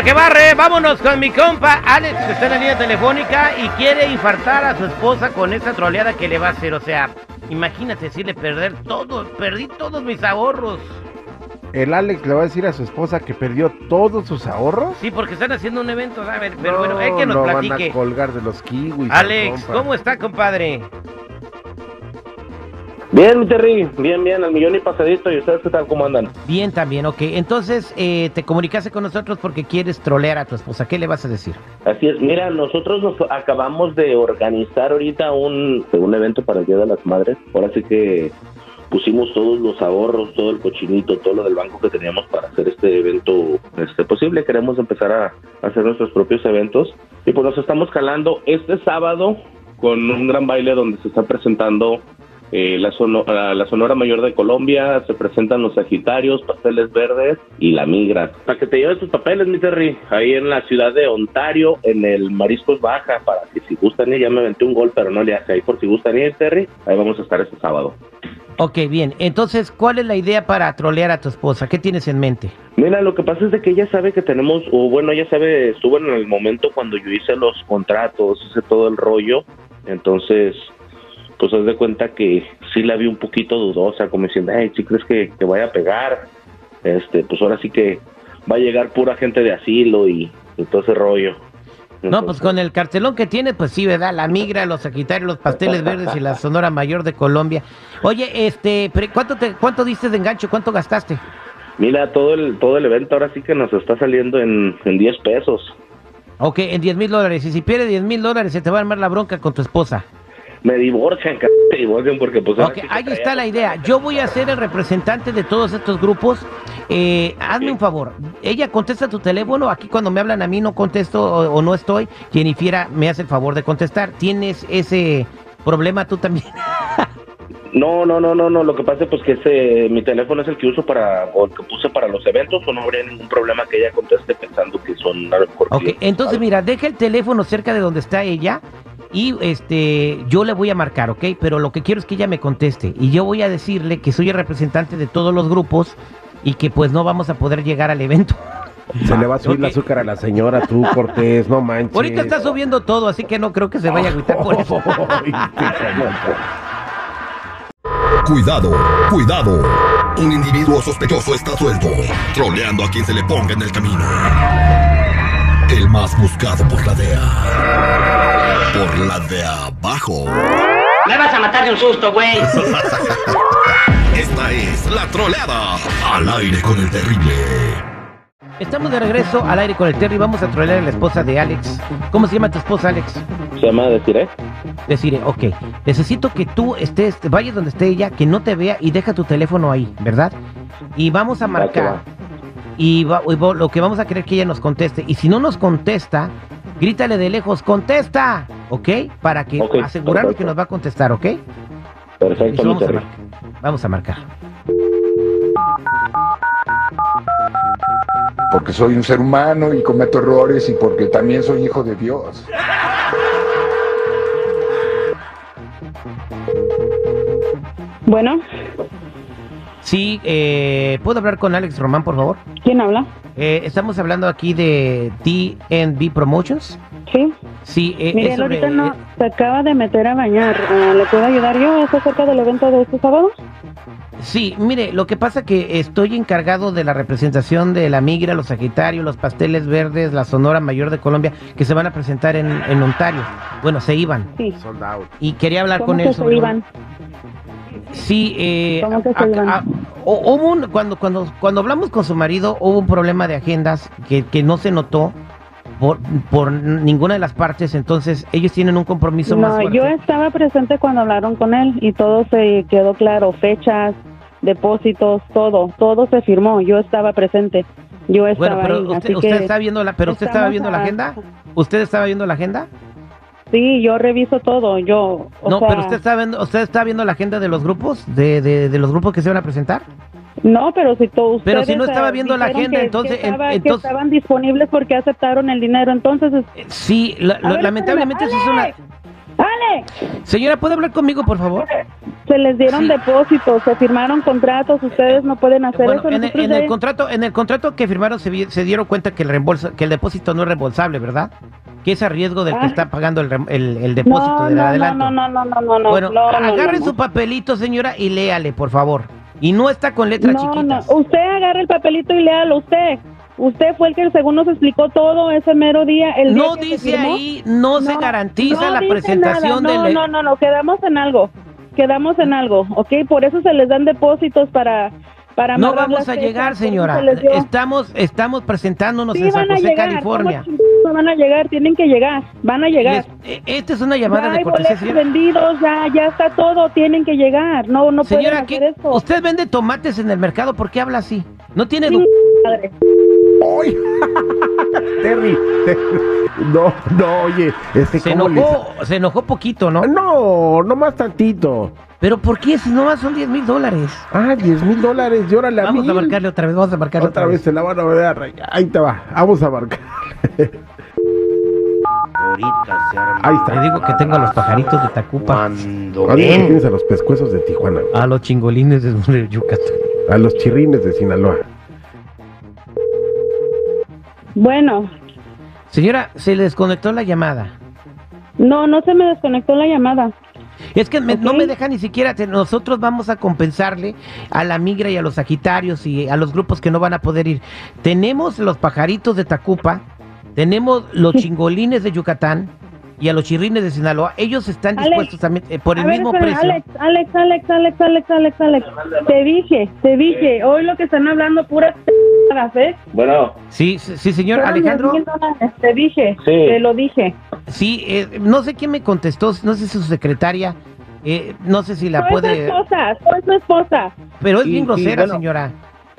la que barre. Vámonos con mi compa Alex, que está en la línea telefónica y quiere infartar a su esposa con esta troleada que le va a hacer. O sea, imagínate decirle perder todo, perdí todos mis ahorros. El Alex le va a decir a su esposa que perdió todos sus ahorros. Sí, porque están haciendo un evento, a ver, pero bueno, es que nos no platique. van a colgar de los kiwis. Alex. ¿cómo está, compadre? Bien, mi Terry, bien, bien, al millón y pasadito. ¿Y ustedes qué tal? ¿Cómo andan? Bien, también, ok. Entonces, eh, te comunicaste con nosotros porque quieres trolear a tu esposa. ¿Qué le vas a decir? Así es, mira, nosotros nos acabamos de organizar ahorita un, un evento para el Día de las Madres. Ahora sí que pusimos todos los ahorros, todo el cochinito, todo lo del banco que teníamos para hacer este evento este, posible. Queremos empezar a hacer nuestros propios eventos. Y pues nos estamos calando este sábado con un gran baile donde se está presentando eh, la, sono- ah, la Sonora Mayor de Colombia, se presentan los Sagitarios, Pasteles Verdes y la Migra. Para que te lleves tus papeles, mi Terry, ahí en la ciudad de Ontario, en el Mariscos Baja, para que si gustan ir, ya me aventé un gol, pero no le hace ahí por si gustan ir, Terry, ahí vamos a estar este sábado. Ok, bien. Entonces, ¿cuál es la idea para trolear a tu esposa? ¿Qué tienes en mente? Mira, lo que pasa es de que ella sabe que tenemos, o bueno, ella sabe, estuvo en el momento cuando yo hice los contratos, hice todo el rollo, entonces, pues haz de cuenta que sí la vi un poquito dudosa, como diciendo, hey, si crees que, que vaya a pegar, este, pues ahora sí que va a llegar pura gente de asilo y, y todo ese rollo. No, pues con el cartelón que tiene, pues sí, ¿verdad? La migra, los sagitarios, los pasteles verdes y la Sonora Mayor de Colombia. Oye, este, pero ¿cuánto te, cuánto diste de enganche? ¿Cuánto gastaste? Mira, todo el, todo el evento ahora sí que nos está saliendo en, en 10 pesos. Ok, en 10 mil dólares. Y si pierdes 10 mil dólares, se te va a armar la bronca con tu esposa. Me divorcian, c me divorcian porque pues... ahora Ok, sí que ahí está la idea. Yo voy a ser el representante de todos estos grupos. Eh, hazme un favor. Ella contesta tu teléfono. Aquí cuando me hablan a mí no contesto o, o no estoy. Jennifer me hace el favor de contestar. ¿Tienes ese problema tú también? No, no, no, no, no. Lo que pasa pues que ese, mi teléfono es el que uso para, o el que puse para los eventos, o no habría ningún problema que ella conteste pensando que son a lo mejor Ok, clientes, entonces mira, deja el teléfono cerca de donde está ella y este yo le voy a marcar, ¿ok? Pero lo que quiero es que ella me conteste y yo voy a decirle que soy el representante de todos los grupos y que pues no vamos a poder llegar al evento. Se le va a subir el azúcar a la señora, tú, Cortés, no manches. Ahorita está subiendo todo, así que no creo que se vaya a agüitar por eso. Cuidado, cuidado. Un individuo sospechoso está suelto, troleando a quien se le ponga en el camino. El más buscado por la DEA. Por la de abajo. Me vas a matar de un susto, güey. Esta es la troleada. Al aire con el terrible. Estamos de regreso al aire con el Terry, vamos a trolear a la esposa de Alex. ¿Cómo se llama tu esposa, Alex? Se llama decir, ¿eh? Decirle, ok, necesito que tú estés, vayas donde esté ella, que no te vea y deja tu teléfono ahí, ¿verdad? Y vamos a Va que marcar. va. Y, va- y va- lo que vamos a querer que ella nos conteste. Y si no nos contesta, grítale de lejos, contesta, ¿ok? Para que Ok, asegurarnos perfecto. que nos va a contestar, ¿ok? Perfecto, vamos, a vamos a marcar. porque soy un ser humano y cometo errores y porque también soy hijo de Dios. Sí, eh, ¿puedo hablar con Alex Román, por favor? ¿quién habla? Eh, estamos hablando aquí de DNB Promotions. Sí. Sí, eh, sobre- ahorita no se acaba de meter a bañar. Ah, ¿Le puedo ayudar yo? ¿Es acerca del evento de este sábado? Sí, mire, lo que pasa que estoy encargado de la representación de la migra, los sagitarios, los pasteles verdes, la Sonora Mayor de Colombia, que se van a presentar en, en Ontario. Bueno, se iban. Sí. Sold out. Y quería hablar ¿Cómo con que él se sobre... iban? Sí, eh, ¿Cómo que se a- iban? a- hu- hubo un, cuando, cuando, cuando hablamos con su marido, hubo un problema de agendas que, que no se notó por, por ninguna de las partes, entonces ellos tienen un compromiso más No, fuerte. yo estaba presente cuando hablaron con él y todo se quedó claro. Fechas, depósitos, todo. Todo se firmó. Yo estaba presente. Yo estaba Bueno, pero ahí. usted, así usted que está viendo la, pero usted estaba viendo la agenda. ¿Usted estaba viendo la agenda? Sí, yo reviso todo. Yo. o no, sea, pero usted está viendo, usted está viendo la agenda de los grupos, de, de, de los grupos que se van a presentar. No, pero si todos Pero si no estaba eh, viendo la agenda, que- entonces- que, estaba- en- que entonces- estaban disponibles porque aceptaron el dinero, entonces es- Eh, Sí, la- lo- ver, lamentablemente eso es una. ¡Ale! Señora, ¿puede hablar conmigo, por favor? Se les dieron depósitos, se firmaron contratos, ustedes no pueden hacer Bueno, eso. en, el- en contrato, en el contrato que firmaron se, se dieron cuenta que el reembolso, que el depósito no es reembolsable, ¿verdad? Que es a riesgo del que Ah. está pagando el, el, el depósito no, del no, adelanto. no, no, no, no, no, no, bueno, no, no, agarre su papelito, señora, y léale, por favor. Y no está con letras no, chiquitas. no, usted agarre el papelito y léalo usted. Usted fue el que según nos explicó todo ese mero día. El No dice ahí, no, se garantiza la presentación nada. no, del... No, no, no, quedamos en algo. Quedamos en algo, ¿ok? Por eso se les dan depósitos para... para No vamos a llegar, señora. Estamos, estamos presentándonos Sí, en San José, llegar, California. ¿Cómo chingados no van a llegar, tienen que llegar, van a llegar. Les- eh, esta es una llamada ya de hay cortesía, boletos vendidos, ya, ya está todo, tienen que llegar. No, no Señora, pueden ¿qué- hacer eso. usted vende tomates en el mercado, ¿por qué habla así? No tiene... Sí, madre. ¡Ay! Terry, Terry. No, no, oye, es que Se les- enojó, se enojó poquito, ¿no? No, no más tantito. Pero ¿por qué? Si nomás son 10 mil dólares. Ah, 10 mil dólares, llórale a Vamos a marcarle otra vez, vamos a marcarle Otra vez se la van a ver. Ahí te va, vamos a marcar. Ahí Le está. digo que tengo a los pajaritos de Tacupa, Ahorita tienes a los pescuezos de Tijuana, a los chingolines de Yucatán. a los chirrines de Sinaloa. Bueno, Señora, se le desconectó la llamada. no, no se me desconectó la llamada. Es que me- no me deja ni siquiera, te- nosotros vamos a compensarle a la migra y a los sagitarios y a los grupos que no van a poder ir. Tenemos los pajaritos de Tacupa, tenemos los chingolines de Yucatán y a los chirrines de Sinaloa. Ellos están Alex, dispuestos también eh, por el A ver, mismo espera, precio. Alex, Alex, Alex, Alex, Alex, Alex, Alex. Te dije, te dije, hoy lo que están hablando puras p***as, ¿eh? Bueno, Sí, sí, sí, señor Alejandro. 10,000 dólares, Te dije, Sí. te lo dije. Sí, eh, no sé quién me contestó, no sé si su secretaria, eh, no sé si la Soy su puede, esposa, soy su esposa. pero es Sí, bien sí, grosera, bueno. señora.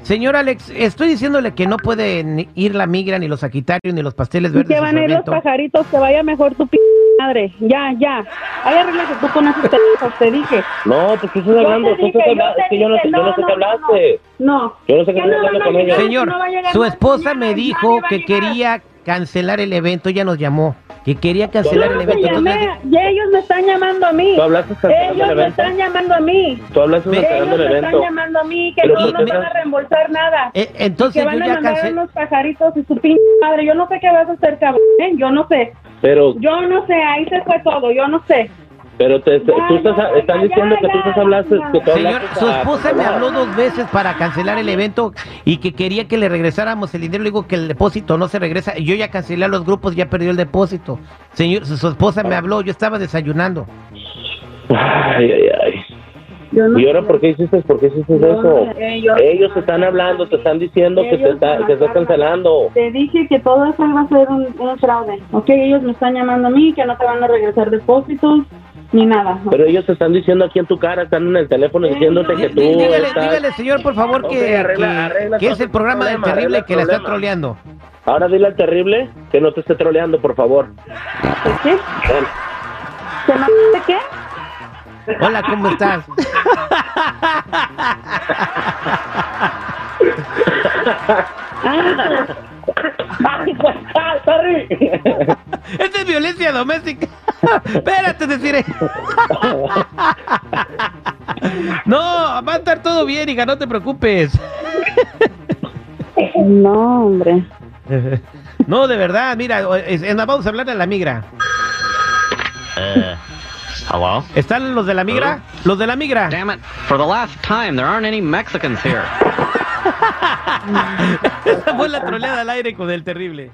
Señor Alex, estoy diciéndole que no pueden ir la migra, ni los sagitarios, ni los pasteles verdes. que van a ir los pajaritos, que vaya mejor tu p madre. Ya, ya. Ahí arréglate tú con esos teléfonos, te dije. no, ¿por qué estás Yo hablando? te dije, yo hablando, te es que yo no, sé- yo no sé qué hablaste. No. Yo no sé qué Que hablando con ella. Señor, su esposa me dijo que quería cancelar el evento, ella nos llamó, que quería cancelar el evento. llamé, y ellos me están llamando a mí. ¿Tú hablaste Ellos el me evento? están llamando a mí. Tú hablaste Ellos el me están evento. llamando a mí que Pero no ¿por qué nos van a estás- reembolsar nada. eh, que entonces van yo a ya mandar cancelé. unos pajaritos y su pinche madre. Yo no sé qué vas a hacer, cabrón. ¿eh? Yo no sé. Pero, Yo no sé. Ahí se fue todo. Yo no sé. Pero te, tú estás, ya, están ya, diciendo ya, que tú estás hablaste, ya. que tú Señor, hablaste su a- esposa me habló dos veces para cancelar el evento y que quería que le regresáramos el dinero. Le digo que el depósito no se regresa. Y yo ya cancelé a los grupos, ya perdió el depósito. Señor, su, su esposa me habló, yo estaba desayunando. Ay, ay, ay. Yo no ¿Y ahora por qué hiciste, por qué hiciste Yo eso? no sé, ellos- te están hablando, te están diciendo que, te está, que estás cancelando. Te dije que todo eso iba a ser un, un fraude. Ok, ellos me están llamando a mí, que no te van a regresar depósitos ni nada. Pero ellos están diciendo aquí en tu cara, están en el teléfono diciéndote que Dí- tú dígale, estás... dígale, señor, por favor, que, arregla- que- arregla que es el programa el del problema, terrible que le está problema. troleando. Ahora dile al terrible que no te esté troleando, por favor. ¿Qué? Ven. ¿Se me qué? Hola, ¿cómo estás? ¡Ay, pues, ah, sorry! Esta es violencia doméstica. Espérate, deciré. No, va a estar todo bien, hija, no te preocupes. no, hombre. No, de verdad, mira, es- es- vamos a hablar de la migra. Hello? ¿Están los de la migra? Los de la migra. Damn it. For the last time, there aren't any Mexicans here. Esa fue la troleada al aire con el terrible.